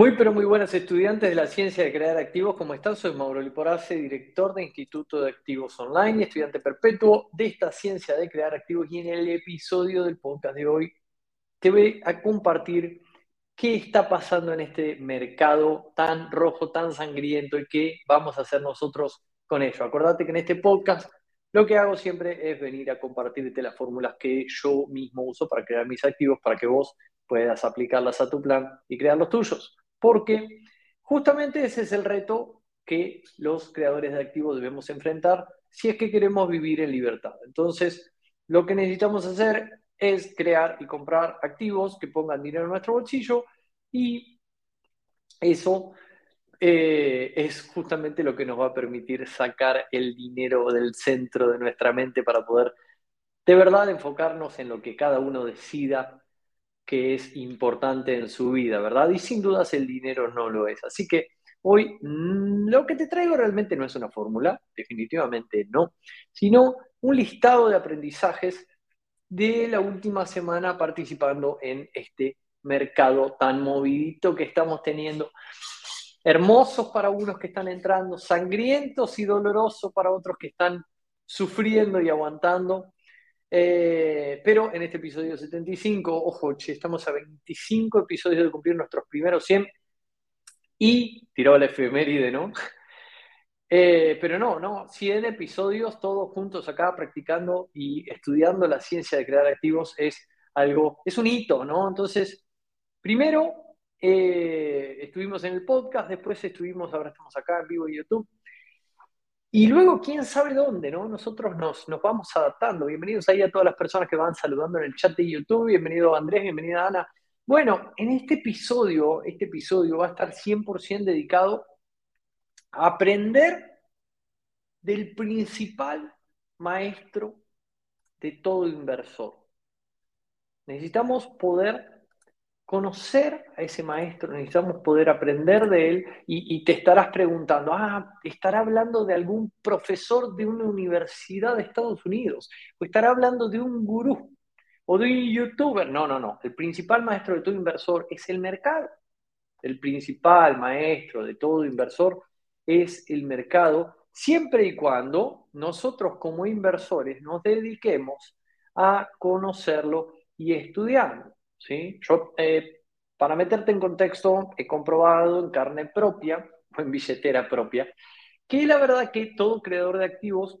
Muy pero muy buenas estudiantes de la ciencia de crear activos, ¿cómo están? Soy Mauro Liporace, director de Instituto de Activos Online y estudiante perpetuo de esta ciencia de crear activos y en el episodio del podcast de hoy te voy a compartir qué está pasando en este mercado tan rojo, tan sangriento y qué vamos a hacer nosotros con ello. Acordate que en este podcast lo que hago siempre es venir a compartirte las fórmulas que yo mismo uso para crear mis activos para que vos puedas aplicarlas a tu plan y crear los tuyos porque justamente ese es el reto que los creadores de activos debemos enfrentar si es que queremos vivir en libertad. Entonces, lo que necesitamos hacer es crear y comprar activos que pongan dinero en nuestro bolsillo y eso eh, es justamente lo que nos va a permitir sacar el dinero del centro de nuestra mente para poder de verdad enfocarnos en lo que cada uno decida que es importante en su vida, ¿verdad? Y sin dudas el dinero no lo es. Así que hoy mm, lo que te traigo realmente no es una fórmula, definitivamente no, sino un listado de aprendizajes de la última semana participando en este mercado tan movidito que estamos teniendo. Hermosos para unos que están entrando, sangrientos y dolorosos para otros que están sufriendo y aguantando. Eh, pero en este episodio 75, ojo, che, estamos a 25 episodios de cumplir nuestros primeros 100 y tiró la efeméride, ¿no? Eh, pero no, no, 100 episodios todos juntos acá practicando y estudiando la ciencia de crear activos es algo, es un hito, ¿no? Entonces, primero eh, estuvimos en el podcast, después estuvimos, ahora estamos acá en vivo en YouTube, y luego, quién sabe dónde, ¿no? Nosotros nos, nos vamos adaptando. Bienvenidos ahí a todas las personas que van saludando en el chat de YouTube. Bienvenido Andrés, bienvenida Ana. Bueno, en este episodio, este episodio va a estar 100% dedicado a aprender del principal maestro de todo inversor. Necesitamos poder conocer a ese maestro, necesitamos poder aprender de él y, te estarás preguntando, ah, estará hablando de algún profesor de una universidad de Estados Unidos o estará hablando de un gurú o de un youtuber. No, no, no. El principal maestro de todo inversor es el mercado. El principal maestro de todo inversor es el mercado, siempre y cuando nosotros como inversores nos dediquemos a conocerlo y estudiarlo. ¿Sí? Yo, eh, para meterte en contexto, he comprobado en carne propia o en billetera propia que la verdad que todo creador de activos,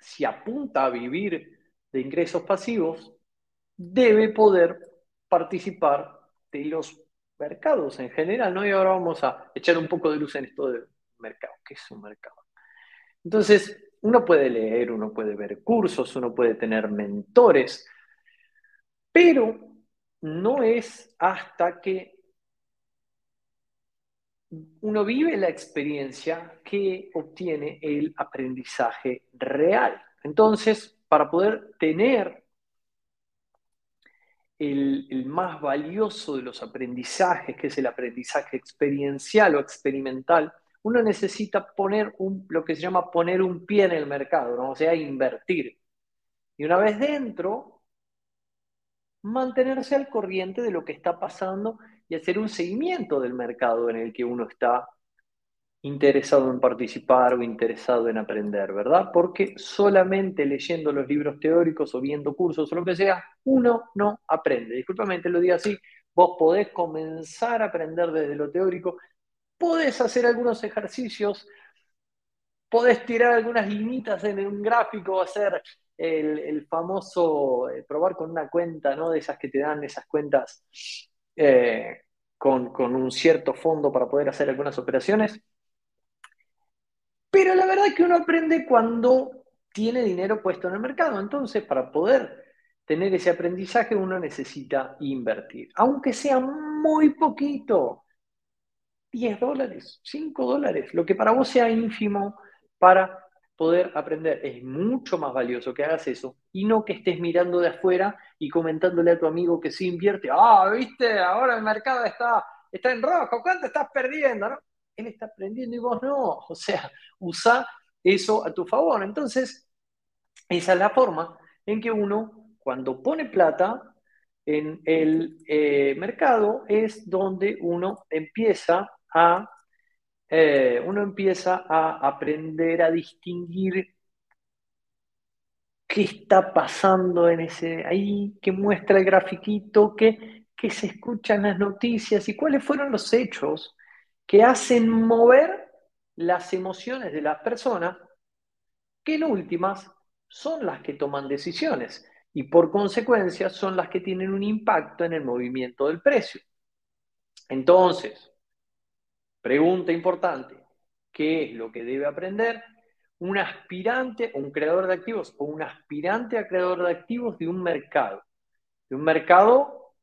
si apunta a vivir de ingresos pasivos, debe poder participar de los mercados en general, ¿no? Y ahora vamos a echar un poco de luz en esto del mercado. ¿Qué es un mercado? Entonces, uno puede leer, uno puede ver cursos, uno puede tener mentores, pero no es hasta que uno vive la experiencia que obtiene el aprendizaje real. Entonces, para poder tener el, más valioso de los aprendizajes, que es el aprendizaje experiencial o experimental, uno necesita poner un, lo que se llama poner un pie en el mercado, ¿no? o sea, invertir. Y una vez dentro, mantenerse al corriente de lo que está pasando y hacer un seguimiento del mercado en el que uno está interesado en participar o interesado en aprender, ¿verdad? Porque solamente leyendo los libros teóricos o viendo cursos o lo que sea, uno no aprende. Disculpame, te lo digo así, vos podés comenzar a aprender desde lo teórico, podés hacer algunos ejercicios podés tirar algunas linitas en un gráfico, hacer el, famoso eh, probar con una cuenta, ¿no? De esas que te dan esas cuentas eh, con, un cierto fondo para poder hacer algunas operaciones. Pero la verdad es que uno aprende cuando tiene dinero puesto en el mercado. Entonces, para poder tener ese aprendizaje, uno necesita invertir, aunque sea muy poquito. 10 dólares, 5 dólares, lo que para vos sea ínfimo para poder aprender. Es mucho más valioso que hagas eso y no que estés mirando de afuera y comentándole a tu amigo que sí invierte. Ah, viste, ahora el mercado está, está en rojo, ¿cuánto estás perdiendo? ¿No? Él está aprendiendo y vos no. O sea, usa eso a tu favor. Entonces, esa es la forma en que uno, cuando pone plata en el eh, mercado, es donde uno empieza a eh, uno empieza a aprender a distinguir qué está pasando en ese ahí, que muestra el grafiquito, que, que se escuchan las noticias y cuáles fueron los hechos que hacen mover las emociones de las personas, que en últimas son las que toman decisiones y por consecuencia son las que tienen un impacto en el movimiento del precio. Entonces, Pregunta importante, ¿qué es lo que debe aprender un aspirante, un creador de activos o un aspirante a creador de activos de un mercado? De un mercado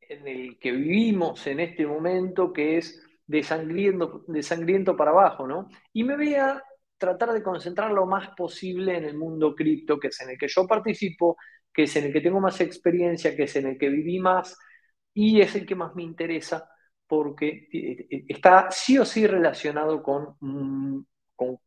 en el que vivimos en este momento que es de sangriento, para abajo, ¿no? Y me voy a tratar de concentrar lo más posible en el mundo cripto, que es en el que yo participo, que es en el que tengo más experiencia, que es en el que viví más y es el que más me interesa porque eh, eh, está sí o sí relacionado con, mm, con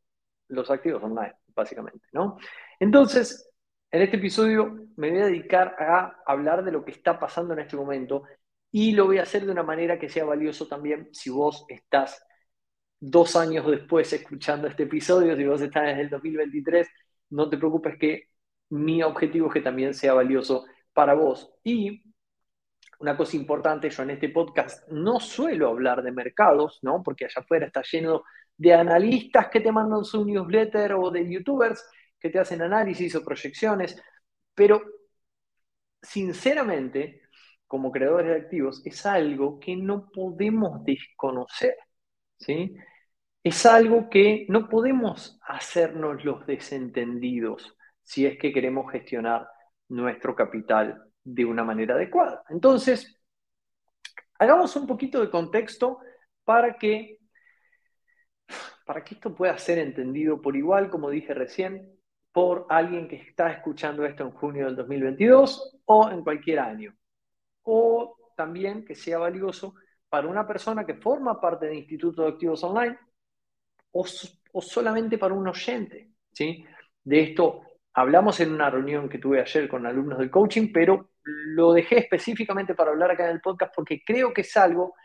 los activos online, básicamente, ¿no? Entonces, en este episodio me voy a dedicar a hablar de lo que está pasando en este momento y lo voy a hacer de una manera que sea valioso también si vos estás dos años después escuchando este episodio, si vos estás en el 2023, no te preocupes que mi objetivo es que también sea valioso para vos. Y una cosa importante, yo en este podcast no suelo hablar de mercados, ¿no? Porque allá afuera está lleno de analistas que te mandan su newsletter o de youtubers que te hacen análisis o proyecciones, pero sinceramente, como creadores de activos, es algo que no podemos desconocer, ¿sí? Es algo que no podemos hacernos los desentendidos si es que queremos gestionar nuestro capital de una manera adecuada. Entonces, hagamos un poquito de contexto para que, para que esto pueda ser entendido por igual, como dije recién, por alguien que está escuchando esto en junio del 2022 o en cualquier año. O también que sea valioso para una persona que forma parte del Instituto de Activos Online o, o solamente para un oyente. ¿sí? De esto hablamos en una reunión que tuve ayer con alumnos del coaching, pero lo dejé específicamente para hablar acá en el podcast porque creo que es algo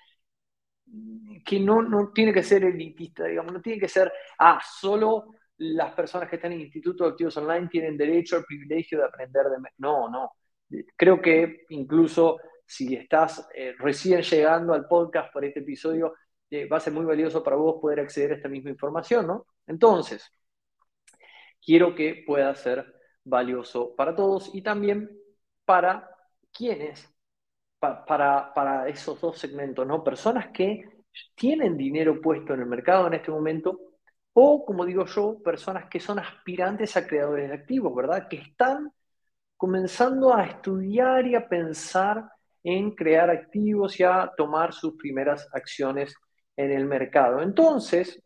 que no, no tiene que ser elitista, digamos, no tiene que ser, ah, solo las personas que están en el Activos Online tienen derecho al privilegio de aprender de... No, no. Creo que incluso si estás eh, recién llegando al podcast por este episodio, eh, va a ser muy valioso para vos poder acceder a esta misma información, ¿no? Entonces, quiero que pueda ser valioso para todos y también para quienes, para, para esos dos segmentos, ¿no? Personas que tienen dinero puesto en el mercado en este momento o, como digo yo, personas que son aspirantes a creadores de activos, ¿verdad? Que están comenzando a estudiar y a pensar en crear activos y a tomar sus primeras acciones en el mercado. Entonces,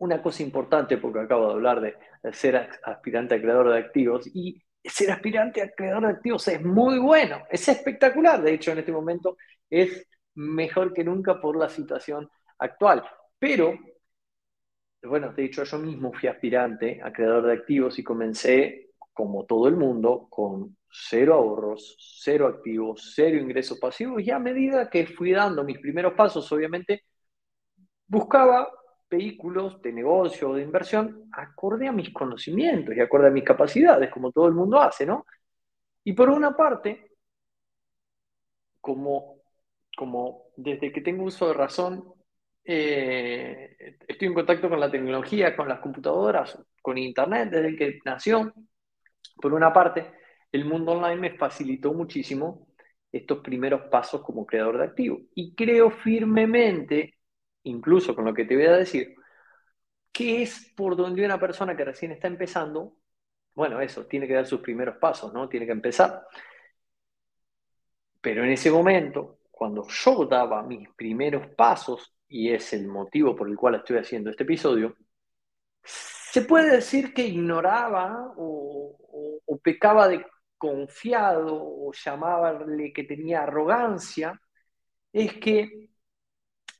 una cosa importante, porque acabo de hablar de, ser aspirante a creador de activos, y ser aspirante a creador de activos es muy bueno, es espectacular. De hecho, en este momento es mejor que nunca por la situación actual. Pero, bueno, de hecho yo mismo fui aspirante a creador de activos y comencé, como todo el mundo, con cero ahorros, cero activos, cero ingresos pasivos y a medida que fui dando mis primeros pasos, obviamente, buscaba vehículos de negocio o de inversión acorde a mis conocimientos y acorde a mis capacidades, como todo el mundo hace, ¿no? Y por una parte, como, como desde que tengo uso de razón, eh, estoy en contacto con la tecnología, con las computadoras, con Internet desde que nació. Por una parte, el mundo online me facilitó muchísimo estos primeros pasos como creador de activos. Y creo firmemente, incluso con lo que te voy a decir, que es por donde una persona que recién está empezando, bueno, eso, tiene que dar sus primeros pasos, ¿no? Tiene que empezar. Pero en ese momento, cuando yo daba mis primeros pasos, y es el motivo por el cual estoy haciendo este episodio, se puede decir que ignoraba o, pecaba de confiado o llamarle que tenía arrogancia, es que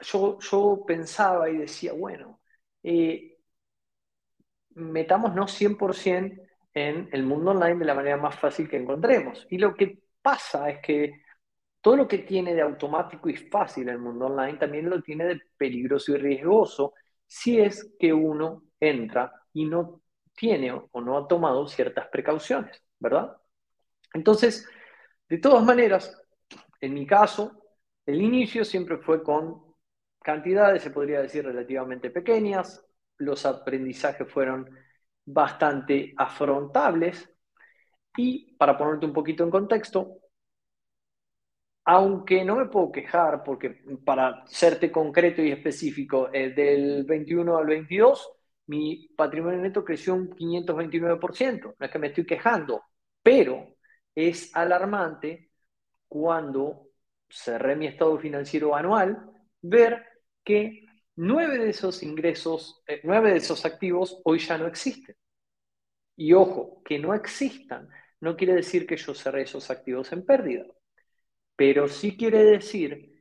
yo, yo pensaba y decía, bueno, eh, metámonos 100% en el mundo online de la manera más fácil que encontremos. Y lo que pasa es que todo lo que tiene de automático y fácil el mundo online también lo tiene de peligroso y riesgoso si es que uno entra y no tiene o no ha tomado ciertas precauciones, ¿verdad? Entonces, de todas maneras, en mi caso, el inicio siempre fue con cantidades, se podría decir, relativamente pequeñas. Los aprendizajes fueron bastante afrontables. Y para ponerte un poquito en contexto, aunque no me puedo quejar, porque para serte concreto y específico, eh, del 21 al 22, mi patrimonio neto creció un 529%. No es que me estoy quejando, pero es alarmante cuando cerré mi estado financiero anual ver que nueve de esos ingresos, eh, nueve de esos activos hoy ya no existen. Y ojo, que no existan no quiere decir que yo cerré esos activos en pérdida, pero sí quiere decir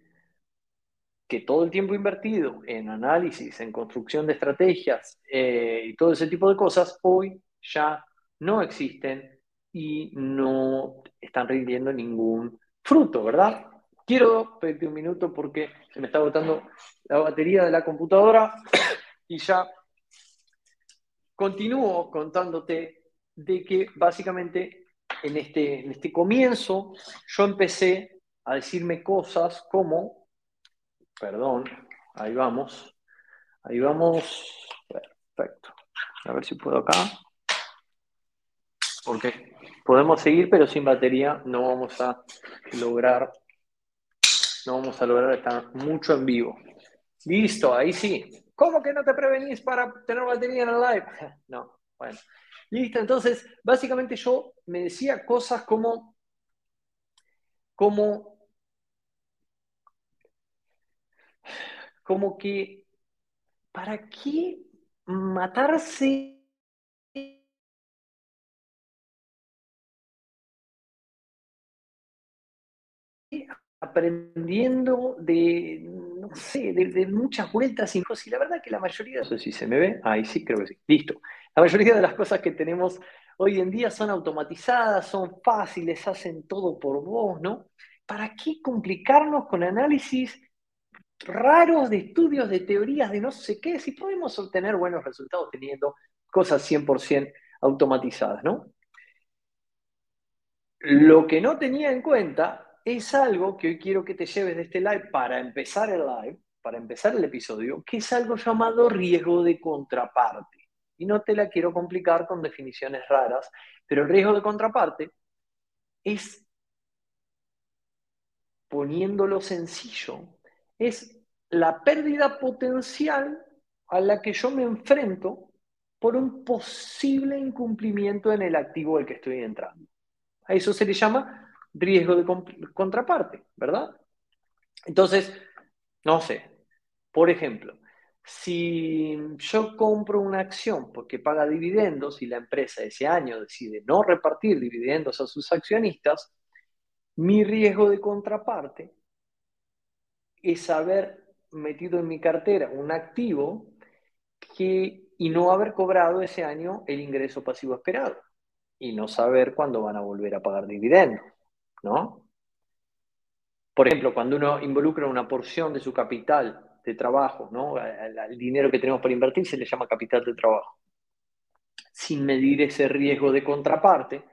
que todo el tiempo invertido en análisis, en construcción de estrategias eh, y todo ese tipo de cosas, hoy ya no existen y no están rindiendo ningún fruto, ¿verdad? Quiero pedirte un minuto porque se me está agotando la batería de la computadora y ya continúo contándote de que básicamente en este, en este comienzo yo empecé a decirme cosas como, perdón, ahí vamos, ahí vamos, perfecto, a ver si puedo acá, porque podemos seguir, pero sin batería no vamos a lograr, no vamos a lograr estar mucho en vivo. Listo, ahí sí. ¿Cómo que no te prevenís para tener batería en el live? No, bueno. Listo, entonces, básicamente yo me decía cosas como, como, como que, ¿para qué matarse aprendiendo de, no sé, de, muchas vueltas y cosas. Y la verdad que la mayoría, no sé si se me ve, ahí sí, creo que sí, listo. La mayoría de las cosas que tenemos hoy en día son automatizadas, son fáciles, hacen todo por vos, ¿no? ¿Para qué complicarnos con análisis raros de estudios, de teorías, de no sé qué, si podemos obtener buenos resultados teniendo cosas 100% automatizadas, ¿no? Lo que no tenía en cuenta es algo que hoy quiero que te lleves de este live para empezar el live, para empezar el episodio, que es algo llamado riesgo de contraparte. Y no te la quiero complicar con definiciones raras, pero el riesgo de contraparte es, poniéndolo sencillo, es la pérdida potencial a la que yo me enfrento por un posible incumplimiento en el activo al que estoy entrando. A eso se le llama riesgo de contraparte, ¿verdad? Entonces, no sé, por ejemplo, si yo compro una acción porque paga dividendos y la empresa ese año decide no repartir dividendos a sus accionistas, mi riesgo de contraparte es haber metido en mi cartera un activo y no haber cobrado ese año el ingreso pasivo esperado y no saber cuándo van a volver a pagar dividendos. Por ejemplo, cuando uno involucra una porción de su capital de trabajo, ¿no? El dinero que tenemos para invertir se le llama capital de trabajo. Sin medir ese riesgo de contraparte,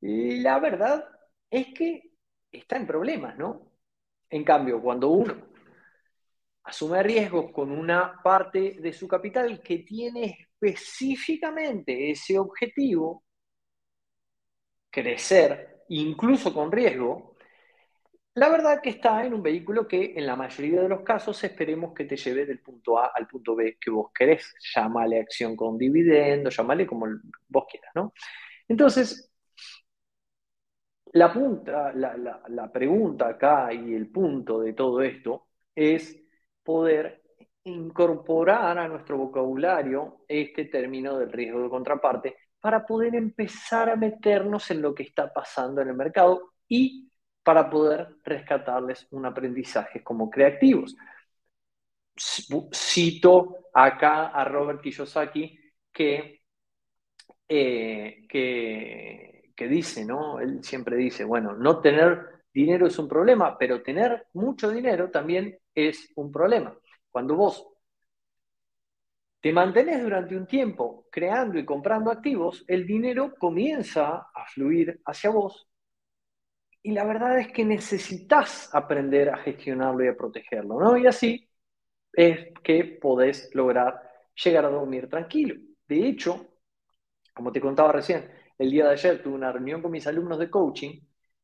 la verdad es que está en problemas, ¿no? En cambio, cuando uno asume riesgos con una parte de su capital que tiene específicamente ese objetivo, crecer, incluso con riesgo, la verdad que está en un vehículo que en la mayoría de los casos esperemos que te lleve del punto A al punto B que vos querés. Llámale acción con dividendo, llámale como vos quieras, ¿no? Entonces, la, punta, la pregunta acá y el punto de todo esto es poder incorporar a nuestro vocabulario este término del riesgo de contraparte para poder empezar a meternos en lo que está pasando en el mercado y para poder rescatarles un aprendizaje como creativos. Cito acá a Robert Kiyosaki que, eh, que, que dice, ¿no? Él siempre dice, bueno, no tener dinero es un problema, pero tener mucho dinero también es un problema. Cuando vos te mantenés durante un tiempo creando y comprando activos, el dinero comienza a fluir hacia vos y la verdad es que necesitas aprender a gestionarlo y a protegerlo, ¿no? Y así es que podés lograr llegar a dormir tranquilo. De hecho, como te contaba recién, el día de ayer tuve una reunión con mis alumnos de coaching,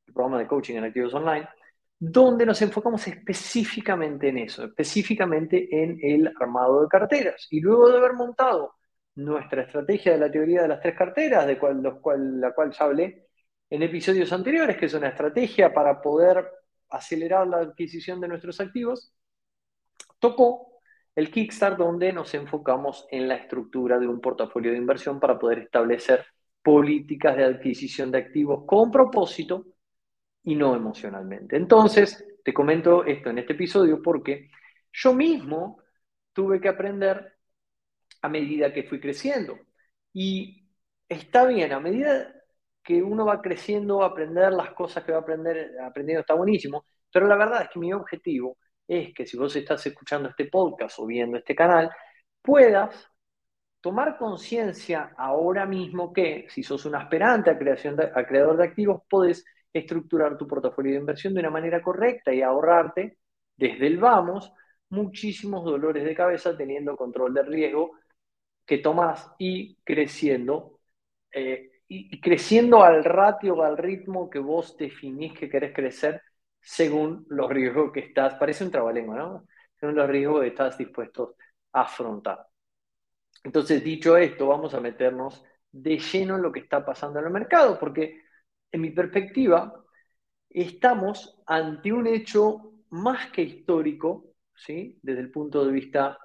el programa de coaching en activos online, donde nos enfocamos específicamente en eso, específicamente en el armado de carteras. Y luego de haber montado nuestra estrategia de la teoría de las tres carteras, de cual, los cual, la cual ya hablé en episodios anteriores, que es una estrategia para poder acelerar la adquisición de nuestros activos, tocó el Kickstart donde nos enfocamos en la estructura de un portafolio de inversión para poder establecer políticas de adquisición de activos con propósito y no emocionalmente. Entonces, te comento esto en este episodio porque yo mismo tuve que aprender a medida que fui creciendo. Y está bien, a medida que uno va creciendo, aprender las cosas que va aprender, aprendiendo está buenísimo, pero la verdad es que mi objetivo es que si vos estás escuchando este podcast o viendo este canal, puedas tomar conciencia ahora mismo que si sos un aspirante a, creación a creador de activos, podés estructurar tu portafolio de inversión de una manera correcta y ahorrarte desde el vamos muchísimos dolores de cabeza teniendo control del riesgo que tomas y creciendo eh, y, creciendo al ratio, al ritmo que vos definís que querés crecer según los riesgos que estás, parece un trabalengua, ¿no? Según los riesgos que estás dispuesto a afrontar. Entonces, dicho esto, vamos a meternos de lleno en lo que está pasando en el mercado, porque en mi perspectiva, estamos ante un hecho más que histórico, ¿sí? Desde el punto de vista,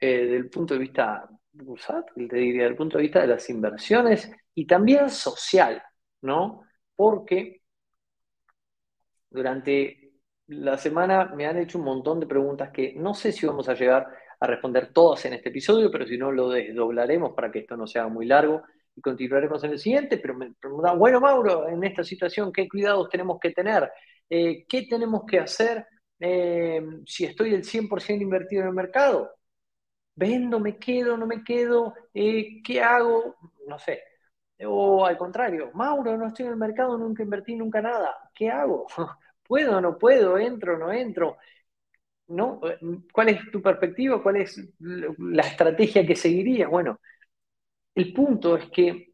eh, del punto de vista diría, desde el punto de vista de las inversiones y también social, ¿no? Porque durante la semana me han hecho un montón de preguntas que no sé si vamos a llegar a responder todas en este episodio, pero si no lo desdoblaremos para que esto no sea muy largo y continuaremos en el siguiente. Pero me preguntan, bueno, Mauro, en esta situación, ¿qué cuidados tenemos que tener? Eh, ¿Qué tenemos que hacer eh, si estoy el 100% invertido en el mercado? ¿Vendo, me quedo, no me quedo? Eh, ¿Qué hago? No sé. O al contrario, Mauro, no estoy en el mercado, nunca invertí, nunca nada. ¿Qué hago? ¿Puedo, no puedo? ¿Entro, no entro? ¿No? ¿Cuál es tu perspectiva? ¿Cuál es la estrategia que seguirías? Bueno, el punto es que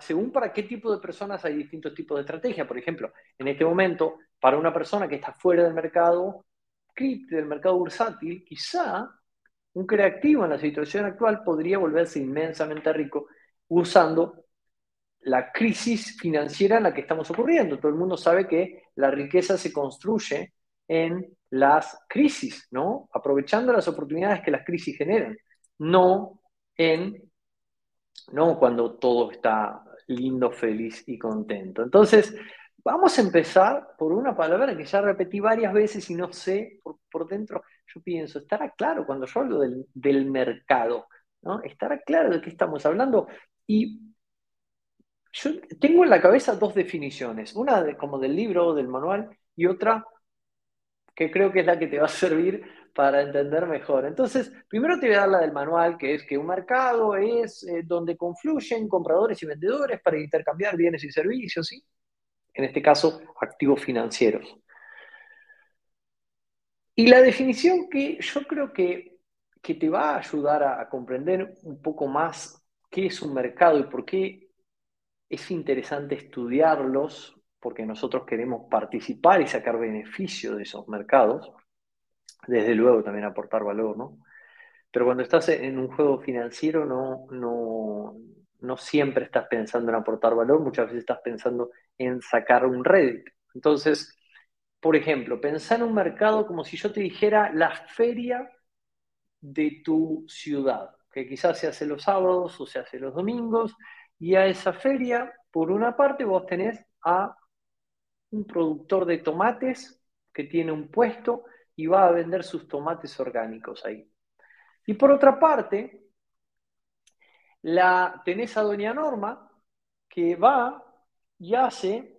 según para qué tipo de personas hay distintos tipos de estrategia. Por ejemplo, en este momento, para una persona que está fuera del mercado cripto, del mercado bursátil, quizá un creativo en la situación actual podría volverse inmensamente rico usando la crisis financiera en la que estamos ocurriendo. Todo el mundo sabe que la riqueza se construye en las crisis, ¿no? Aprovechando las oportunidades que las crisis generan, no en no cuando todo está lindo, feliz y contento. Entonces, vamos a empezar por una palabra que ya repetí varias veces y no sé por, dentro, yo pienso, estará claro cuando yo hablo del, del mercado, ¿no? Estará claro de qué estamos hablando. Y yo tengo en la cabeza dos definiciones, una como del libro, del manual, y otra que creo que es la que te va a servir para entender mejor. Entonces, primero te voy a dar la del manual, que es que un mercado es eh, donde confluyen compradores y vendedores para intercambiar bienes y servicios. En este caso, activos financieros. Y la definición que yo creo que, que te va a ayudar a, comprender un poco más qué es un mercado y por qué es interesante estudiarlos, porque nosotros queremos participar y sacar beneficio de esos mercados, desde luego también aportar valor, ¿no? Pero cuando estás en un juego financiero no, no, no siempre estás pensando en aportar valor, muchas veces estás pensando en sacar un rédito. Entonces, por ejemplo, pensar en un mercado como si yo te dijera la feria de tu ciudad, que quizás se hace los sábados o se hace los domingos, y a esa feria, por una parte, vos tenés a un productor de tomates que tiene un puesto y va a vender sus tomates orgánicos ahí. Y por otra parte, la, tenés a Doña Norma que va y hace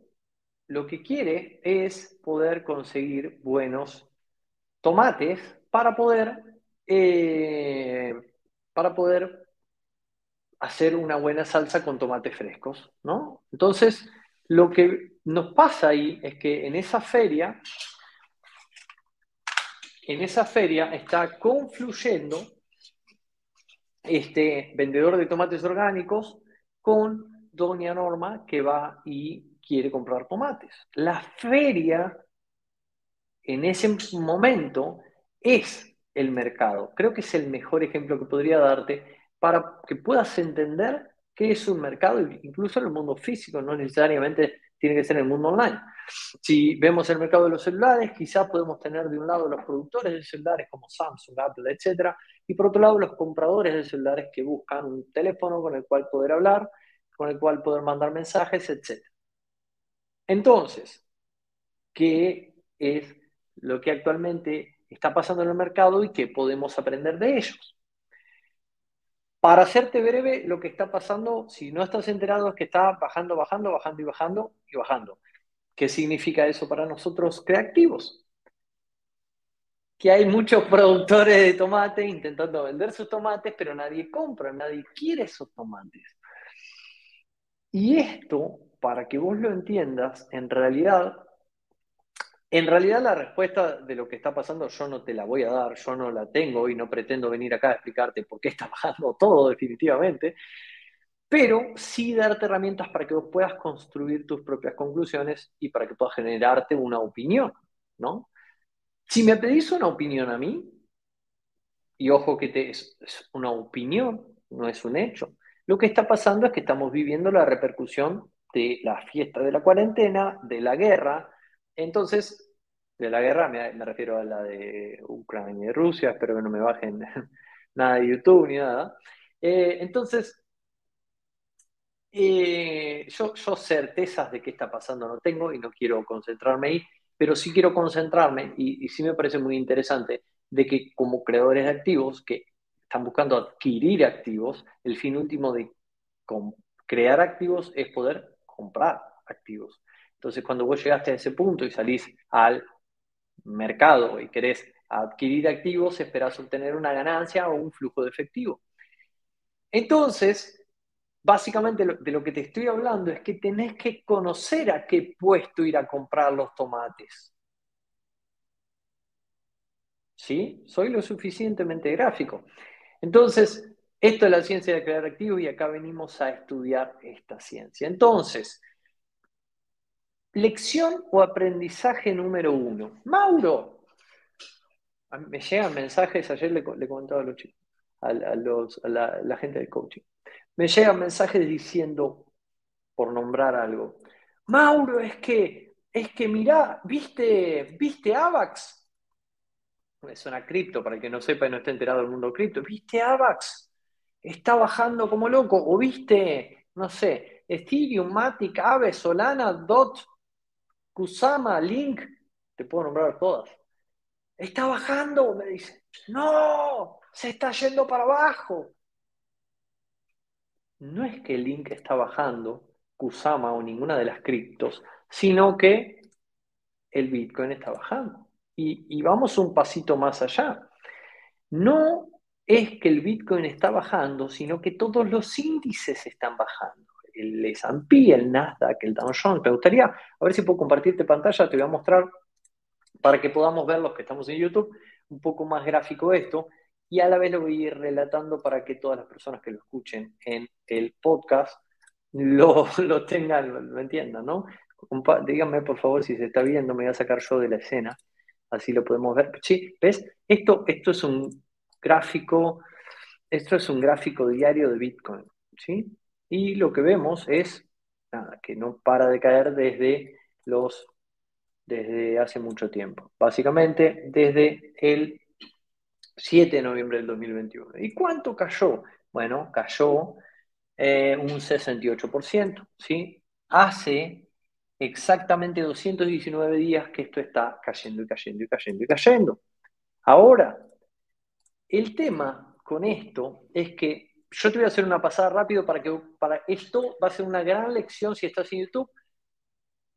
lo que quiere es poder conseguir buenos tomates para poder, eh, para poder hacer una buena salsa con tomates frescos, ¿no? Entonces, lo que nos pasa ahí es que en esa feria, en esa feria está confluyendo este vendedor de tomates orgánicos con Doña Norma que va y quiere comprar tomates. La feria en ese momento es el mercado. Creo que es el mejor ejemplo que podría darte para que puedas entender qué es un mercado, incluso en el mundo físico, no necesariamente tiene que ser en el mundo online. Si vemos el mercado de los celulares, quizás podemos tener de un lado los productores de celulares como Samsung, Apple, etc. Y por otro lado los compradores de celulares que buscan un teléfono con el cual poder hablar, con el cual poder mandar mensajes, etc. Entonces, ¿qué es lo que actualmente está pasando en el mercado y qué podemos aprender de ellos? Para hacerte breve, lo que está pasando, si no estás enterado, es que está bajando, bajando, bajando y bajando y bajando. ¿Qué significa eso para nosotros creativos? Que hay muchos productores de tomate intentando vender sus tomates, pero nadie compra, nadie quiere esos tomates. Y esto, para que vos lo entiendas, en realidad en realidad la respuesta de lo que está pasando yo no te la voy a dar, yo no la tengo y no pretendo venir acá a explicarte por qué está bajando todo definitivamente, pero sí darte herramientas para que vos puedas construir tus propias conclusiones y para que puedas generarte una opinión, ¿no? Si me pedís una opinión a mí, y ojo que te, es una opinión, no es un hecho, lo que está pasando es que estamos viviendo la repercusión de la fiesta de la cuarentena, de la guerra, entonces, de la guerra me, refiero a la de Ucrania y Rusia, espero que no me bajen nada de YouTube ni nada. Eh, entonces, eh, yo, certezas de qué está pasando no tengo y no quiero concentrarme ahí, pero sí quiero concentrarme y, y sí me parece muy interesante de que como creadores de activos que están buscando adquirir activos, el fin último de crear activos es poder comprar activos. Entonces, cuando vos llegaste a ese punto y salís al mercado y querés adquirir activos, esperás obtener una ganancia o un flujo de efectivo. Entonces, básicamente de lo que te estoy hablando es que tenés que conocer a qué puesto ir a comprar los tomates. ¿Sí? Soy lo suficientemente gráfico. Entonces, esto es la ciencia de crear activos y acá venimos a estudiar esta ciencia. Entonces, Lección o aprendizaje número uno. Mauro, me llegan mensajes, ayer le, comentaba a los chicos, a, la, gente del coaching, me llegan mensajes diciendo, por nombrar algo, Mauro, es que, es que mirá, ¿viste, viste AVAX? Es una cripto, para el que no sepa y no esté enterado del mundo cripto. ¿Viste AVAX? Está bajando como loco. O viste, no sé, Ethereum, Matic, Ave, Solana, DOT, Kusama, Link, te puedo nombrar todas. Está bajando, me dice. No, se está yendo para abajo. No es que Link está bajando, Kusama o ninguna de las criptos, sino que el Bitcoin está bajando. Y, y vamos un pasito más allá. No es que el Bitcoin está bajando, sino que todos los índices están bajando el S&P, el Nasdaq, el Dow Jones. Me gustaría, a ver si puedo compartirte pantalla, te voy a mostrar para que podamos ver los que estamos en YouTube un poco más gráfico esto y a la vez lo voy a ir relatando para que todas las personas que lo escuchen en el podcast lo, lo tengan, lo, entiendan, ¿no? díganme por favor si se está viendo, me voy a sacar yo de la escena, así lo podemos ver. Sí, ¿ves? Esto, esto es un gráfico, esto es un gráfico diario de Bitcoin, ¿sí? Y lo que vemos es que no para de caer desde los desde hace mucho tiempo. Básicamente desde el 7 de noviembre del 2021. ¿Y cuánto cayó? Bueno, cayó eh, un 68%, ¿sí? Hace exactamente 219 días que esto está cayendo y cayendo y cayendo y cayendo. Ahora, el tema con esto es que yo te voy a hacer una pasada rápido para que para esto va a ser una gran lección si estás en YouTube.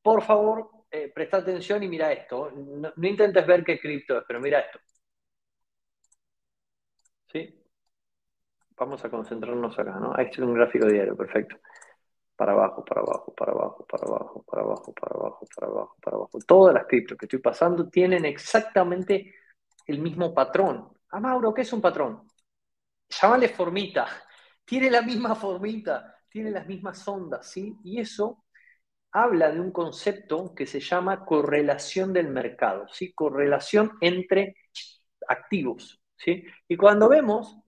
Por favor, eh, presta atención y mira esto. No, intentes ver qué cripto es, pero mira esto. ¿Sí? Vamos a concentrarnos acá, ¿no? Este es un gráfico diario, perfecto. Para abajo, para abajo, para abajo, para abajo, para abajo, para abajo, para abajo, para abajo. Todas las criptos que estoy pasando tienen exactamente el mismo patrón. Ah, Mauro, ¿qué es un patrón? Llámale formita. Tiene la misma formita, tiene las mismas ondas, ¿sí? Y eso habla de un concepto que se llama correlación del mercado, ¿sí? Correlación entre activos, ¿sí? Y cuando vemos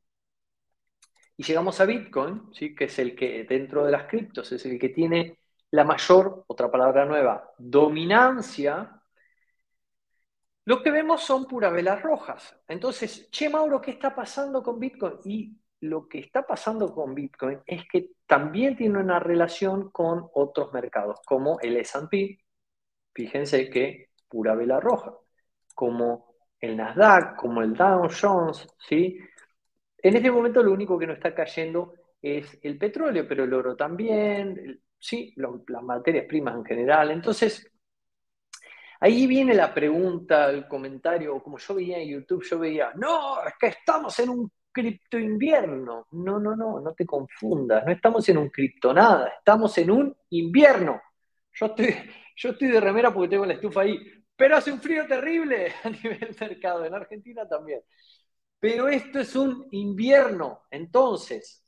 y llegamos a Bitcoin, ¿sí? que es el que dentro de las criptos es el que tiene la mayor, otra palabra nueva, dominancia, lo que vemos son puras velas rojas. Entonces, che, Mauro, ¿qué está pasando con Bitcoin? Y lo que está pasando con Bitcoin es que también tiene una relación con otros mercados, como el SP, fíjense que pura vela roja, como el Nasdaq, como el Dow Jones, ¿sí? En este momento lo único que no está cayendo es el petróleo, pero el oro también, sí, las materias primas en general. Entonces, ahí viene la pregunta, el comentario, como yo veía en YouTube, yo veía, no, es que estamos en un cripto invierno. No, no, no, no te confundas. No estamos en un cripto nada, estamos en un invierno. Yo estoy, yo estoy de remera porque tengo la estufa ahí, pero hace un frío terrible a nivel mercado, en Argentina también. Pero esto es un invierno. Entonces,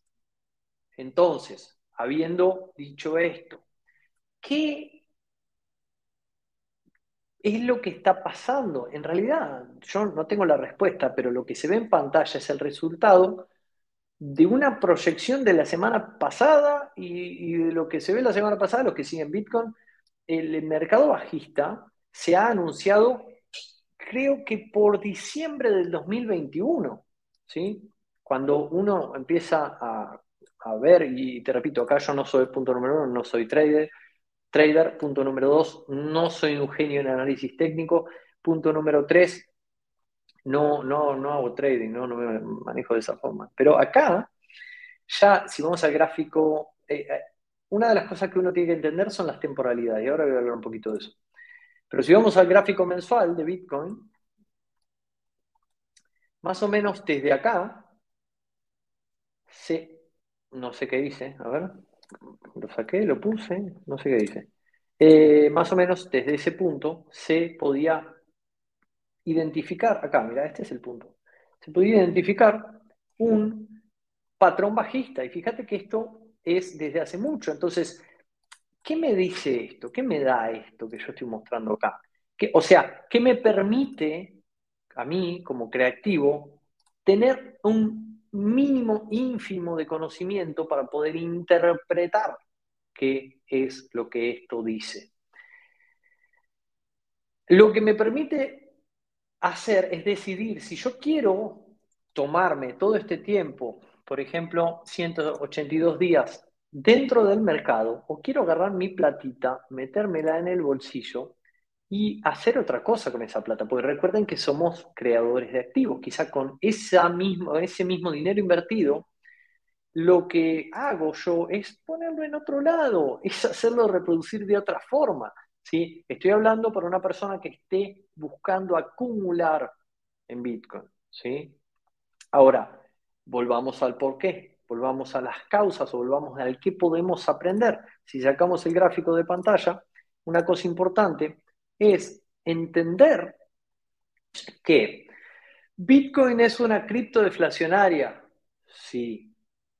entonces, habiendo dicho esto, ¿qué es lo que está pasando. En realidad, yo no tengo la respuesta, pero lo que se ve en pantalla es el resultado de una proyección de la semana pasada y, de lo que se ve la semana pasada, los que siguen Bitcoin, el mercado bajista se ha anunciado, creo que por diciembre del 2021, ¿sí? Cuando uno empieza a, a ver, y te repito, acá yo no soy punto número uno, no soy trader, trader. Punto número dos, no soy un genio en análisis técnico. Punto número tres, no, no, no hago trading, no, no me manejo de esa forma. Pero acá, ya si vamos al gráfico, eh, eh, una de las cosas que uno tiene que entender son las temporalidades. Y ahora voy a hablar un poquito de eso. Pero si vamos al gráfico mensual de Bitcoin, más o menos desde acá, se, no sé qué dice, a ver, lo saqué, lo puse, no sé qué dice. Eh, más o menos desde ese punto se podía identificar, acá, mira, este es el punto, se podía identificar un patrón bajista. Y fíjate que esto es desde hace mucho. Entonces, ¿qué me dice esto? ¿Qué me da esto que yo estoy mostrando acá? o sea, ¿qué me permite a mí como creativo tener un mínimo ínfimo de conocimiento para poder interpretar qué es lo que esto dice. Lo que me permite hacer es decidir si yo quiero tomarme todo este tiempo, por ejemplo, 182 días dentro del mercado, o quiero agarrar mi platita, metérmela en el bolsillo y hacer otra cosa con esa plata, porque recuerden que somos creadores de activos, quizá con esa ese mismo dinero invertido, lo que hago yo es ponerlo en otro lado, es hacerlo reproducir de otra forma. ¿sí? Estoy hablando para una persona que esté buscando acumular en Bitcoin. ¿sí? Ahora, volvamos al por qué, volvamos a las causas o volvamos al qué podemos aprender. Si sacamos el gráfico de pantalla, una cosa importante es entender que Bitcoin es una cripto deflacionaria. Sí.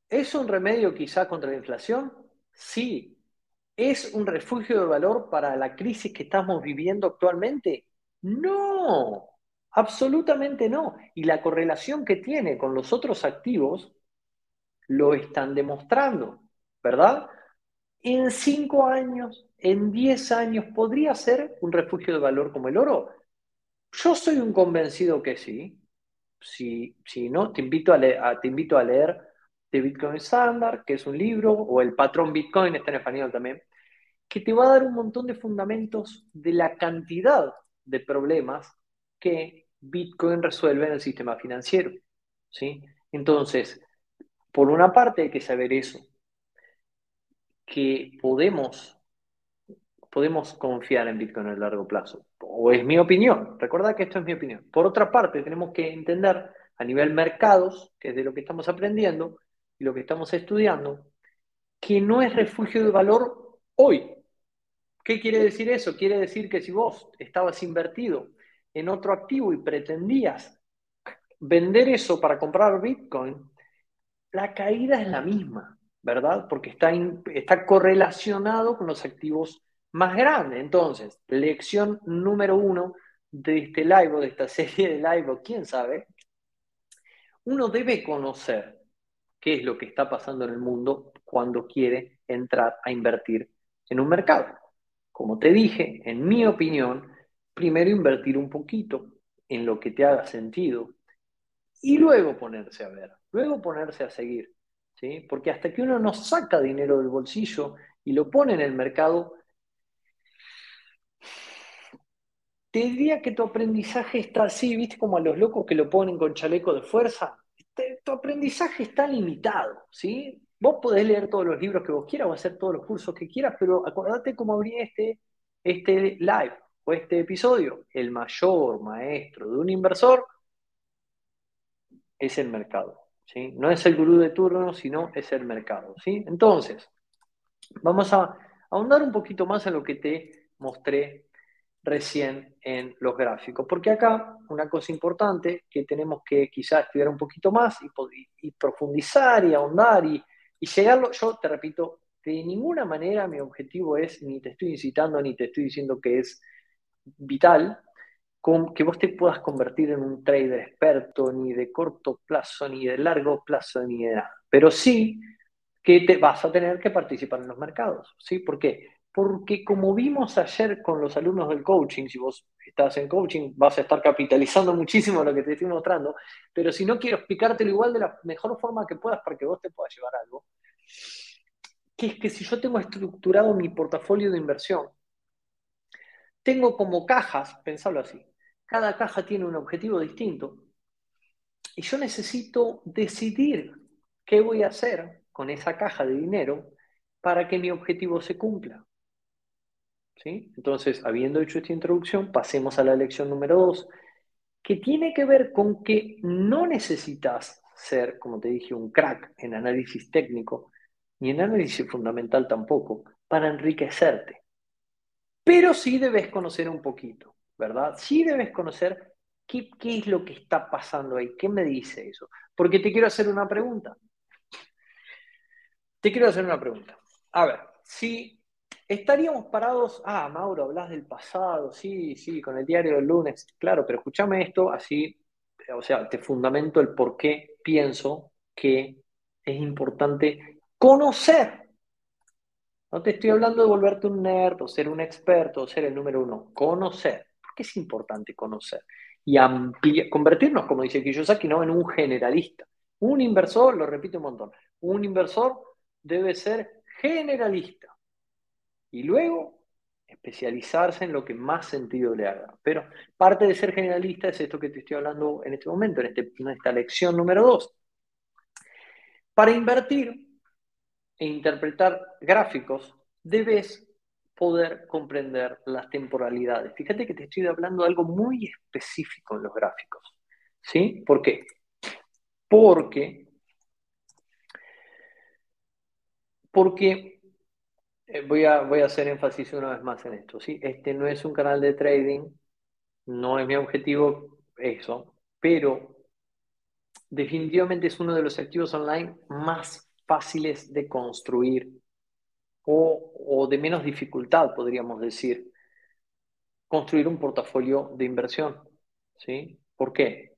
¿Es un remedio quizá contra la inflación? Sí. ¿Es un refugio de valor para la crisis que estamos viviendo actualmente? No, absolutamente no. Y la correlación que tiene con los otros activos lo están demostrando, ¿verdad? En cinco años, en diez años, ¿podría ser un refugio de valor como el oro? Yo soy un convencido que sí. Si, no, te invito a, leer, te invito a leer The Bitcoin Standard, que es un libro, o El Patrón Bitcoin, está en español también, que te va a dar un montón de fundamentos de la cantidad de problemas que Bitcoin resuelve en el sistema financiero. ¿sí? Entonces, por una parte hay que saber eso, que podemos, podemos confiar en Bitcoin a largo plazo, o es mi opinión, recuerda que esto es mi opinión. Por otra parte, tenemos que entender a nivel mercados, que es de lo que estamos aprendiendo y lo que estamos estudiando, que no es refugio de valor hoy. ¿Qué quiere decir eso? Quiere decir que si vos estabas invertido en otro activo y pretendías vender eso para comprar Bitcoin, la caída es la misma, ¿verdad? Porque está, está correlacionado con los activos más grandes. Entonces, lección número uno de este live de esta serie de live, quién sabe, uno debe conocer qué es lo que está pasando en el mundo cuando quiere entrar a invertir en un mercado. Como te dije, en mi opinión, primero invertir un poquito en lo que te haga sentido y luego ponerse a ver luego ponerse a seguir, Porque hasta que uno no saca dinero del bolsillo y lo pone en el mercado, te diría que tu aprendizaje está así, ¿viste? Como a los locos que lo ponen con chaleco de fuerza. Tu aprendizaje está limitado, ¿sí? Vos podés leer todos los libros que vos quieras o hacer todos los cursos que quieras, pero acordate cómo abrí este, este live o este episodio. El mayor maestro de un inversor es el mercado. No es el gurú de turno, sino es el mercado, ¿sí? Entonces, vamos a ahondar un poquito más en lo que te mostré recién en los gráficos, porque acá una cosa importante que tenemos que quizás estudiar un poquito más y, profundizar y ahondar y, y llegarlo, yo te repito, de ninguna manera mi objetivo es, ni te estoy incitando, ni te estoy diciendo que es vital, que vos te puedas convertir en un trader experto, ni de corto plazo, ni de largo plazo, ni de nada. Pero sí que te vas a tener que participar en los mercados. ¿sí? ¿Por qué? Porque como vimos ayer con los alumnos del coaching, si vos estás en coaching, vas a estar capitalizando muchísimo lo que te estoy mostrando, pero si no quiero explicártelo igual de la mejor forma que puedas para que vos te puedas llevar algo, que es que si yo tengo estructurado mi portafolio de inversión, tengo como cajas, pensalo así, cada caja tiene un objetivo distinto. Y yo necesito decidir qué voy a hacer con esa caja de dinero para que mi objetivo se cumpla. ¿Sí? Entonces, habiendo hecho esta introducción, pasemos a la lección número dos, que tiene que ver con que no necesitas ser, como te dije, un crack en análisis técnico, ni en análisis fundamental tampoco, para enriquecerte. Pero sí debes conocer un poquito. ¿Verdad? Sí debes conocer qué, es lo que está pasando ahí, qué me dice eso. Porque te quiero hacer una pregunta. Te quiero hacer una pregunta. A ver, si estaríamos parados, ah, Mauro, hablas del pasado, sí, sí, con el diario del lunes, claro, pero escúchame esto, así, o sea, te fundamento el por qué pienso que es importante conocer no te estoy hablando de volverte un nerd o ser un experto o ser el número uno. Conocer qué es importante conocer y convertirnos, como dice Kiyosaki, ¿no? en un generalista. Un inversor, lo repito un montón, un inversor debe ser generalista y luego especializarse en lo que más sentido le haga. Pero parte de ser generalista es esto que te estoy hablando en este momento, en, este, en esta lección número dos. Para invertir e interpretar gráficos, debes poder comprender las temporalidades. Fíjate que te estoy hablando de algo muy específico en los gráficos. ¿Sí? ¿Por qué? Porque, porque eh, voy, a, voy a hacer énfasis una vez más en esto. ¿sí? Este no es un canal de trading, no es mi objetivo eso, pero definitivamente es uno de los activos online más fáciles de construir o, de menos dificultad, podríamos decir, construir un portafolio de inversión. ¿sí? ¿Por qué?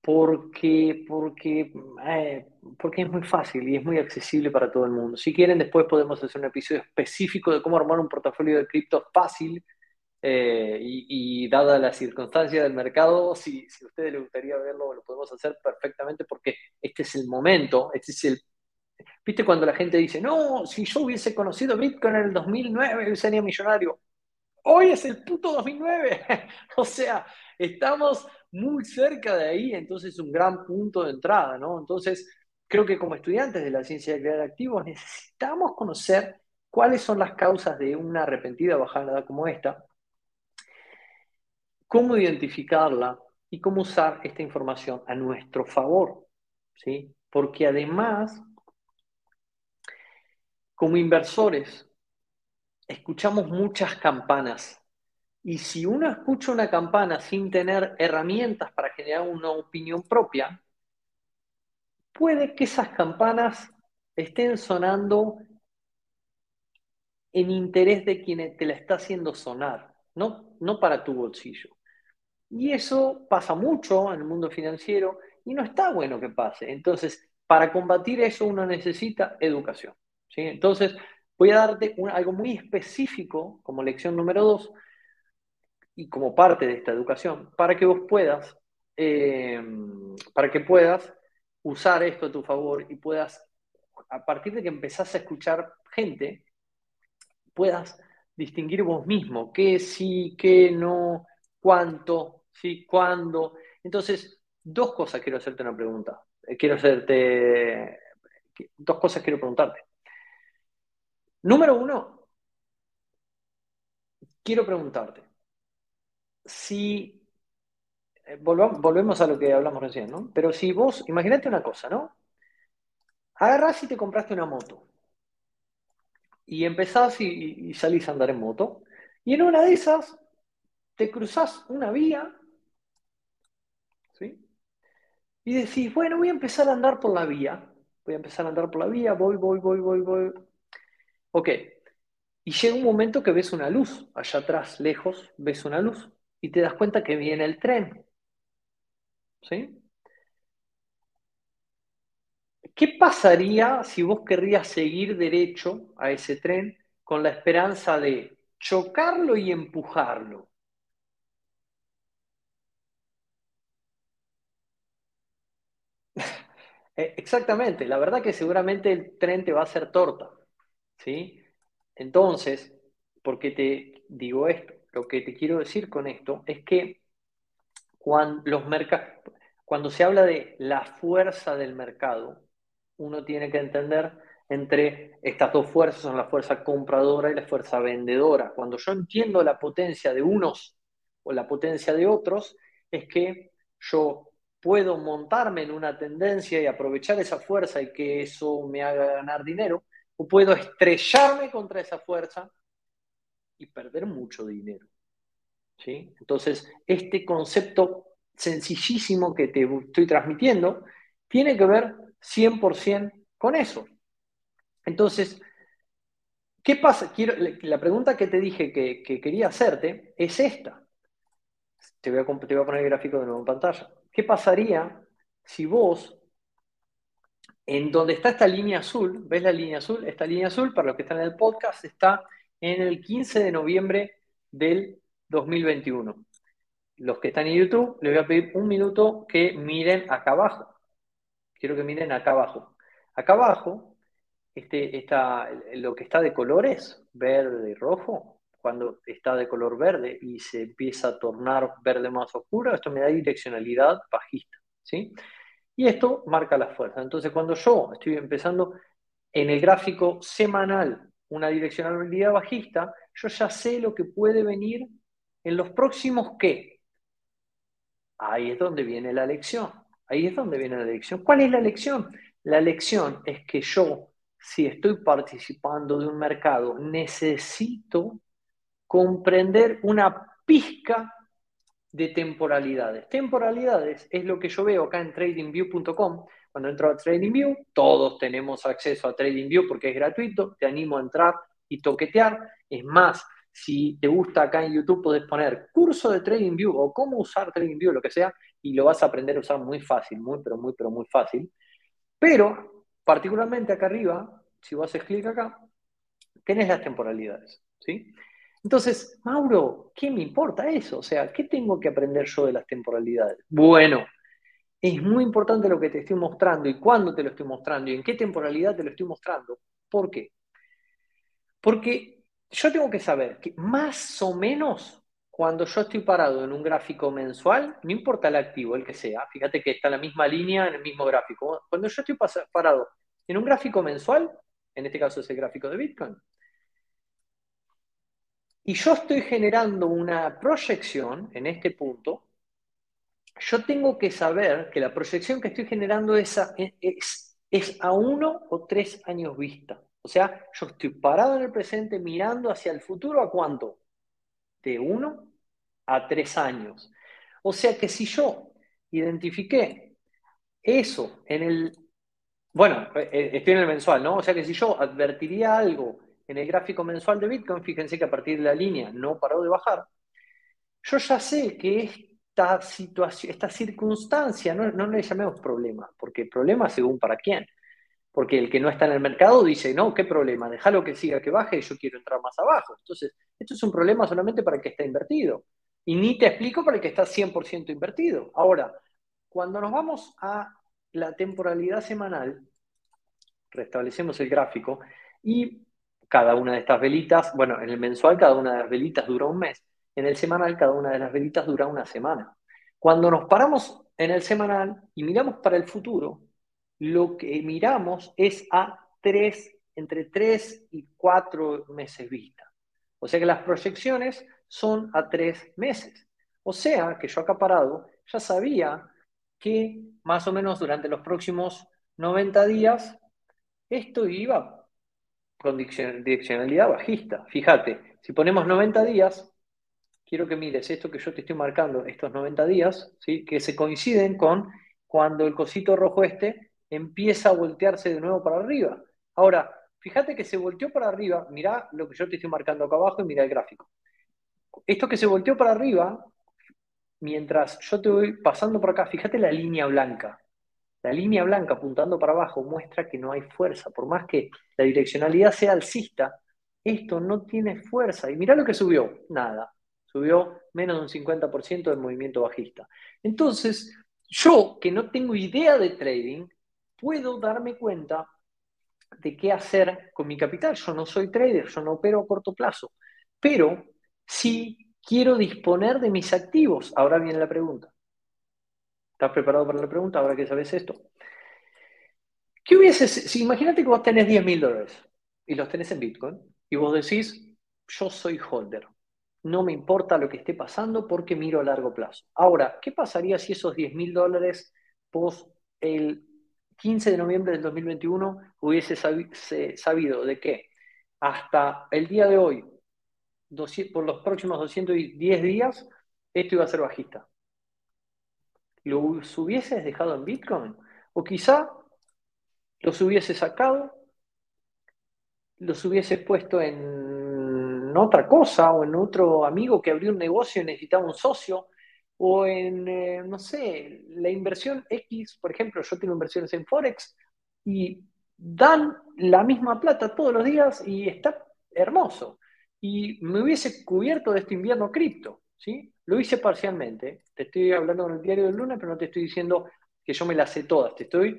Porque, porque, eh, porque es muy fácil y es muy accesible para todo el mundo. Si quieren, después podemos hacer un episodio específico de cómo armar un portafolio de cripto fácil eh, y, dada la circunstancia del mercado, si, si a ustedes les gustaría verlo, lo podemos hacer perfectamente porque este es el momento, este es el... ¿Viste cuando la gente dice, no, si yo hubiese conocido Bitcoin en el 2009, yo sería millonario? Hoy es el puto 2009. o sea, estamos muy cerca de ahí, entonces es un gran punto de entrada, ¿no? Entonces, creo que como estudiantes de la ciencia de crear activos necesitamos conocer cuáles son las causas de una arrepentida bajada como esta cómo identificarla y cómo usar esta información a nuestro favor. ¿sí? Porque además, como inversores, escuchamos muchas campanas. Y si uno escucha una campana sin tener herramientas para generar una opinión propia, puede que esas campanas estén sonando en interés de quien te la está haciendo sonar, no, no para tu bolsillo. Y eso pasa mucho en el mundo financiero y no está bueno que pase. Entonces, para combatir eso uno necesita educación. Entonces, voy a darte algo muy específico como lección número dos y como parte de esta educación para que vos puedas, eh, para que puedas usar esto a tu favor y puedas, a partir de que empezás a escuchar gente, puedas distinguir vos mismo qué sí, qué no, cuánto, ¿sí? ¿Cuándo? Entonces, dos cosas quiero hacerte una pregunta. Eh, quiero hacerte, dos cosas quiero preguntarte. Número uno, quiero preguntarte si, eh, volvemos a lo que hablamos recién, ¿no? Pero si vos, imagínate una cosa, ¿no? Agarrás y te compraste una moto y empezás y, salís a andar en moto y en una de esas te cruzás una vía y decís, bueno, voy a empezar a andar por la vía. Voy a empezar a andar por la vía, voy, voy, voy, voy, voy. Ok. Y llega un momento que ves una luz, allá atrás, lejos, ves una luz y te das cuenta que viene el tren. ¿Sí? ¿Qué pasaría si vos querrías seguir derecho a ese tren con la esperanza de chocarlo y empujarlo? Eh, exactamente, la verdad que seguramente el tren te va a hacer torta, ¿sí? Entonces, ¿por qué te digo esto? Lo que te quiero decir con esto es que cuando, los cuando se habla de la fuerza del mercado, uno tiene que entender entre estas dos fuerzas, son la fuerza compradora y la fuerza vendedora. Cuando yo entiendo la potencia de unos o la potencia de otros, es que yo puedo montarme en una tendencia y aprovechar esa fuerza y que eso me haga ganar dinero, o puedo estrellarme contra esa fuerza y perder mucho dinero. ¿sí? Entonces, este concepto sencillísimo que te estoy transmitiendo tiene que ver 100% con eso. Entonces, ¿qué pasa? Quiero, la pregunta que te dije que, quería hacerte es esta. Te voy, a, te voy a poner el gráfico de nuevo en pantalla. ¿Qué pasaría si vos, en donde está esta línea azul, ¿ves la línea azul? Esta línea azul, para los que están en el podcast, está en el 15 de noviembre del 2021. Los que están en YouTube, les voy a pedir un minuto que miren acá abajo. Quiero que miren acá abajo. Acá abajo, este, está, lo que está de colores, verde y rojo, cuando está de color verde y se empieza a tornar verde más oscuro, esto me da direccionalidad bajista, ¿sí? Y esto marca la fuerza. Entonces, cuando yo estoy empezando en el gráfico semanal una direccionalidad bajista, yo ya sé lo que puede venir en los próximos qué. Ahí es donde viene la lección. Ahí es donde viene la lección. ¿Cuál es la lección? La lección es que yo, si estoy participando de un mercado, necesito comprender una pizca de temporalidades. Temporalidades es lo que yo veo acá en tradingview.com. Cuando entro a TradingView, todos tenemos acceso a TradingView porque es gratuito. Te animo a entrar y toquetear. Es más, si te gusta acá en YouTube, puedes poner curso de TradingView o cómo usar TradingView, lo que sea, y lo vas a aprender a usar muy fácil, muy, pero muy, pero muy fácil. Pero, particularmente acá arriba, si vos haces clic acá, tenés las temporalidades, ¿sí? Entonces, Mauro, ¿qué me importa eso? O sea, ¿qué tengo que aprender yo de las temporalidades? Bueno, es muy importante lo que te estoy mostrando y cuándo te lo estoy mostrando y en qué temporalidad te lo estoy mostrando. ¿Por qué? Porque yo tengo que saber que más o menos cuando yo estoy parado en un gráfico mensual, no importa el activo, el que sea, fíjate que está en la misma línea, en el mismo gráfico. Cuando yo estoy parado en un gráfico mensual, en este caso es el gráfico de Bitcoin, y yo estoy generando una proyección en este punto, yo tengo que saber que la proyección que estoy generando es a, uno o tres años vista. O sea, yo estoy parado en el presente mirando hacia el futuro a cuánto? De uno a tres años. O sea que si yo identifiqué eso en el, bueno, eh, eh, estoy en el mensual, ¿no? O sea que si yo advertiría algo en el gráfico mensual de Bitcoin, fíjense que a partir de la línea no paró de bajar, yo ya sé que esta situación, esta circunstancia, no, le llamemos problema, porque problema según para quién. Porque el que no está en el mercado dice, no, ¿qué problema? Déjalo que siga que baje y yo quiero entrar más abajo. Entonces, esto es un problema solamente para el que está invertido. Y ni te explico para el que está 100% invertido. Ahora, cuando nos vamos a la temporalidad semanal, restablecemos el gráfico y cada una de estas velitas, bueno, en el mensual cada una de las velitas dura un mes, en el semanal cada una de las velitas dura una semana. Cuando nos paramos en el semanal y miramos para el futuro, lo que miramos es a tres, entre tres y cuatro meses vista. O sea que las proyecciones son a tres meses. O sea que yo acá parado ya sabía que más o menos durante los próximos 90 días esto iba direccionalidad bajista. Fíjate, si ponemos 90 días, quiero que mires esto que yo te estoy marcando, estos 90 días, ¿sí? que se coinciden con cuando el cosito rojo este empieza a voltearse de nuevo para arriba. Ahora, fíjate que se volteó para arriba, mira lo que yo te estoy marcando acá abajo y mira el gráfico. Esto que se volteó para arriba, mientras yo te voy pasando por acá, fíjate la línea blanca. La línea blanca apuntando para abajo muestra que no hay fuerza. Por más que la direccionalidad sea alcista, esto no tiene fuerza. Y mira lo que subió. Nada. Subió menos de un 50% del movimiento bajista. Entonces, yo que no tengo idea de trading, puedo darme cuenta de qué hacer con mi capital. Yo no soy trader, yo no opero a corto plazo, pero sí quiero disponer de mis activos. Ahora viene la pregunta. ¿Estás preparado para la pregunta ahora que sabes esto? ¿Qué hubiese, imagínate que vos tenés 10 mil dólares y los tenés en Bitcoin y vos decís, yo soy holder, no me importa lo que esté pasando porque miro a largo plazo. Ahora, ¿qué pasaría si esos 10 mil dólares vos el 15 de noviembre del 2021 hubiese sabido de que hasta el día de hoy, por los próximos 210 días, esto iba a ser bajista. ¿Los hubieses dejado en Bitcoin? O quizá los hubiese sacado, los hubiese puesto en otra cosa o en otro amigo que abrió un negocio y necesitaba un socio o en, eh, no sé, la inversión X, por ejemplo, yo tengo inversiones en Forex y dan la misma plata todos los días y está hermoso. Y me hubiese cubierto de este invierno cripto, ¿sí? Lo hice parcialmente. Te estoy hablando en el diario del lunes, pero no te estoy diciendo que yo me las sé todas. Te estoy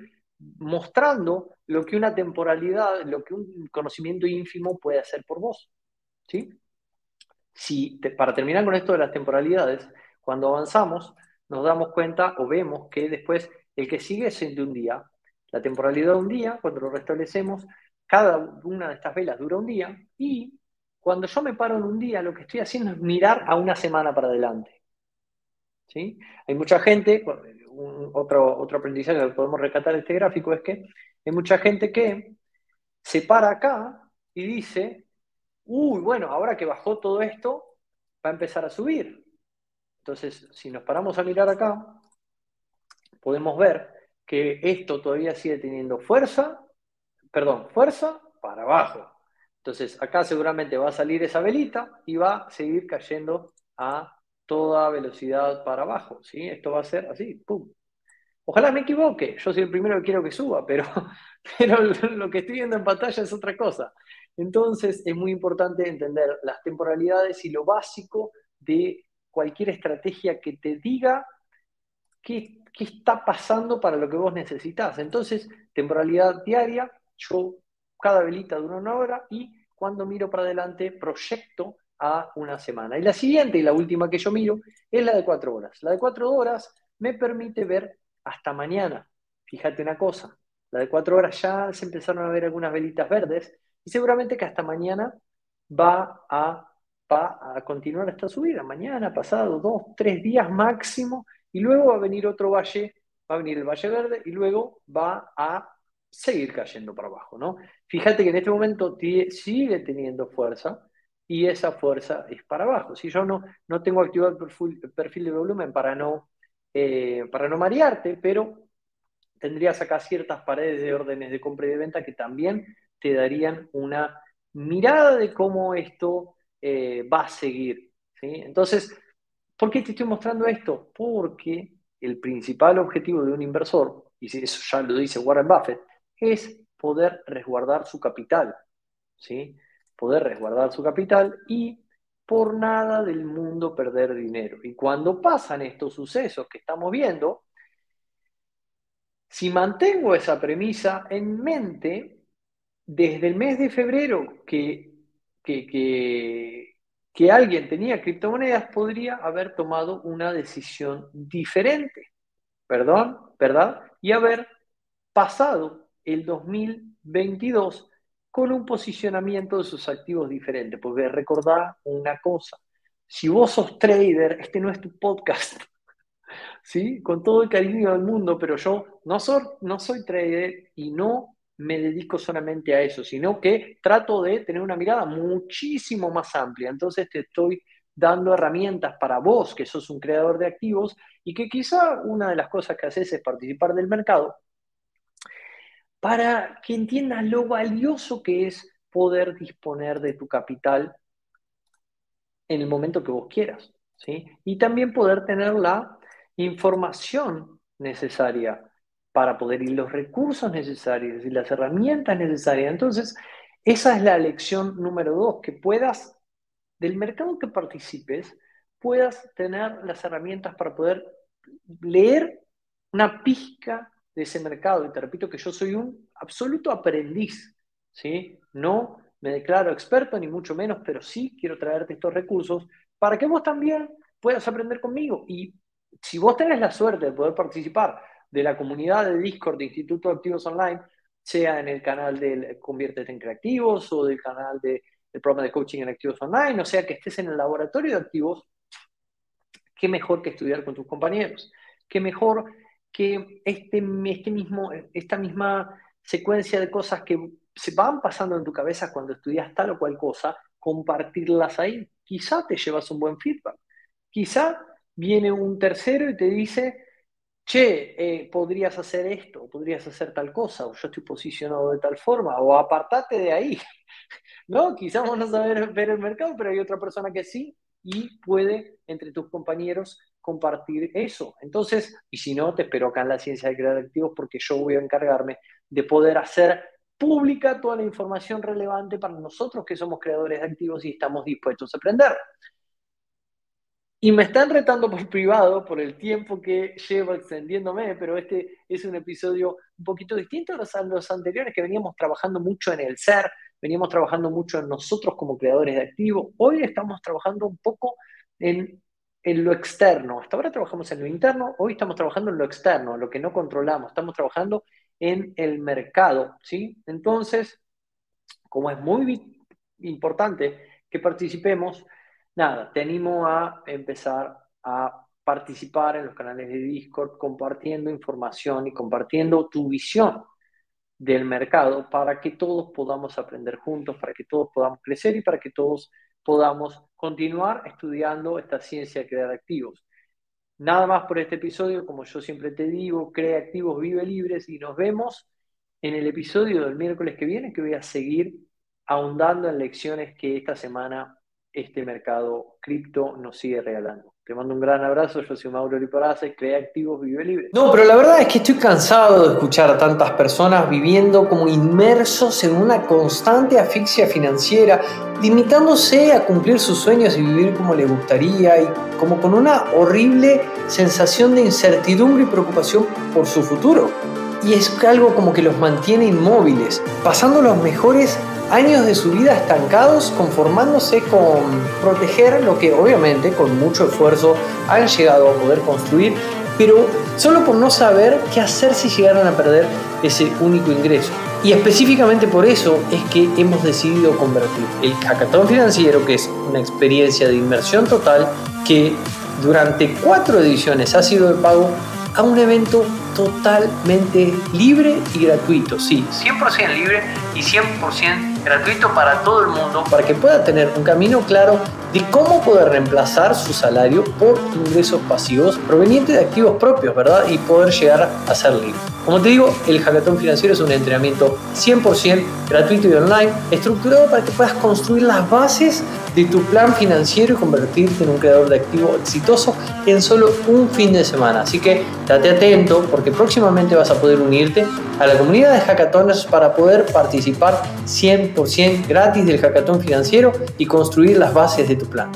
mostrando lo que una temporalidad, lo que un conocimiento ínfimo puede hacer por vos, ¿sí? Si, para terminar con esto de las temporalidades, cuando avanzamos, nos damos cuenta o vemos que después el que sigue es de un día. La temporalidad de un día, cuando lo restablecemos, cada una de estas velas dura un día y cuando yo me paro en un día, lo que estoy haciendo es mirar a una semana para adelante. ¿Sí? Hay mucha gente, otro, otro aprendizaje que podemos rescatar de este gráfico es que hay mucha gente que se para acá y dice, uy, bueno, ahora que bajó todo esto, va a empezar a subir. Entonces, si nos paramos a mirar acá, podemos ver que esto todavía sigue teniendo fuerza, perdón, fuerza para abajo. Entonces, acá seguramente va a salir esa velita y va a seguir cayendo a toda velocidad para abajo, ¿sí? Esto va a ser así, ¡pum! Ojalá me equivoque, yo soy el primero que quiero que suba, pero, pero lo que estoy viendo en pantalla es otra cosa. Entonces, es muy importante entender las temporalidades y lo básico de cualquier estrategia que te diga qué, qué está pasando para lo que vos necesitas. Entonces, temporalidad diaria, yo cada velita dura una hora y cuando miro para adelante proyecto a una semana. Y la siguiente y la última que yo miro es la de cuatro horas. La de cuatro horas me permite ver hasta mañana. Fíjate una cosa, la de cuatro horas ya se empezaron a ver algunas velitas verdes y seguramente que hasta mañana va a, va a continuar esta subida. Mañana, pasado, dos, tres días máximo y luego va a venir otro valle, va a venir el valle verde y luego va a seguir cayendo para abajo, ¿no? Fíjate que en este momento sigue teniendo fuerza y esa fuerza es para abajo. Si yo no, no tengo activado el perfil, de volumen para no, eh, para no marearte, pero tendrías acá ciertas paredes de órdenes de compra y de venta que también te darían una mirada de cómo esto eh, va a seguir. ¿sí? Entonces, ¿por qué te estoy mostrando esto? Porque el principal objetivo de un inversor, y eso ya lo dice Warren Buffett, es poder resguardar su capital, ¿sí? Poder resguardar su capital y por nada del mundo perder dinero. Y cuando pasan estos sucesos que estamos viendo, si mantengo esa premisa en mente, desde el mes de febrero que, que, que alguien tenía criptomonedas, podría haber tomado una decisión diferente, perdón, ¿verdad? Y haber pasado el 2022 con un posicionamiento de sus activos diferente. Porque recordá una cosa, si vos sos trader, este no es tu podcast. ¿Sí? Con todo el cariño del mundo, pero yo no soy, no soy trader y no me dedico solamente a eso, sino que trato de tener una mirada muchísimo más amplia. Entonces te estoy dando herramientas para vos, que sos un creador de activos, y que quizá una de las cosas que haces es participar del mercado, para que entiendas lo valioso que es poder disponer de tu capital en el momento que vos quieras. ¿sí? Y también poder tener la información necesaria para poder ir los recursos necesarios y las herramientas necesarias. Entonces, esa es la lección número dos, que puedas, del mercado que participes, puedas tener las herramientas para poder leer una pizca de ese mercado. Y te repito que yo soy un absoluto aprendiz, ¿sí? No me declaro experto, ni mucho menos, pero sí quiero traerte estos recursos para que vos también puedas aprender conmigo. Y si vos tenés la suerte de poder participar de la comunidad de Discord de Instituto de Activos Online, sea en el canal del Conviértete en Creativos o del canal del programa de coaching en Activos Online, o sea que estés en el laboratorio de activos, qué mejor que estudiar con tus compañeros, qué mejor que este, este mismo, esta misma secuencia de cosas que se van pasando en tu cabeza cuando estudias tal o cual cosa, compartirlas ahí. Quizá te llevas un buen feedback. Quizá viene un tercero y te dice, che, eh, podrías hacer esto, podrías hacer tal cosa, o yo estoy posicionado de tal forma, o apartate de ahí. ¿No? Quizá vamos a saber ver el mercado, pero hay otra persona que sí y puede entre tus compañeros compartir eso. Entonces, y si no, te espero acá en la ciencia de crear activos porque yo voy a encargarme de poder hacer pública toda la información relevante para nosotros que somos creadores de activos y estamos dispuestos a aprender. Y me están retando por privado por el tiempo que llevo extendiéndome, pero este es un episodio un poquito distinto a los, a los anteriores que veníamos trabajando mucho en el ser, veníamos trabajando mucho en nosotros como creadores de activos. Hoy estamos trabajando un poco en en lo externo. Hasta ahora trabajamos en lo interno, hoy estamos trabajando en lo externo, lo que no controlamos, estamos trabajando en el mercado, ¿sí? Entonces, como es muy importante que participemos, nada, te animo a empezar a participar en los canales de Discord compartiendo información y compartiendo tu visión del mercado para que todos podamos aprender juntos, para que todos podamos crecer y para que todos podamos continuar estudiando esta ciencia de crear activos. Nada más por este episodio, como yo siempre te digo, crea activos, vive libres y nos vemos en el episodio del miércoles que viene que voy a seguir ahondando en lecciones que esta semana este mercado cripto nos sigue regalando. Te mando un gran abrazo, yo soy Mauro Liporace, crea activos, vive libre. No, pero la verdad es que estoy cansado de escuchar a tantas personas viviendo como inmersos en una constante asfixia financiera, limitándose a cumplir sus sueños y vivir como le gustaría y como con una horrible sensación de incertidumbre y preocupación por su futuro. Y es algo como que los mantiene inmóviles, pasando los mejores años de su vida estancados conformándose con proteger lo que obviamente con mucho esfuerzo han llegado a poder construir, pero solo por no saber qué hacer si llegaran a perder ese único ingreso. Y específicamente por eso es que hemos decidido convertir el hackathon financiero, que es una experiencia de inversión total, que durante cuatro ediciones ha sido de pago, a un evento totalmente libre y gratuito. Sí, 100% libre y 100% gratuito para todo el mundo para que pueda tener un camino claro de cómo poder reemplazar su salario por ingresos pasivos provenientes de activos propios, ¿verdad? Y poder llegar a ser libre. Como te digo, el hackathon financiero es un entrenamiento 100% gratuito y online, estructurado para que puedas construir las bases de tu plan financiero y convertirte en un creador de activos exitoso en solo un fin de semana. Así que date atento porque próximamente vas a poder unirte a la comunidad de hackathoners para poder participar 100% gratis del hackathon financiero y construir las bases de tu plan.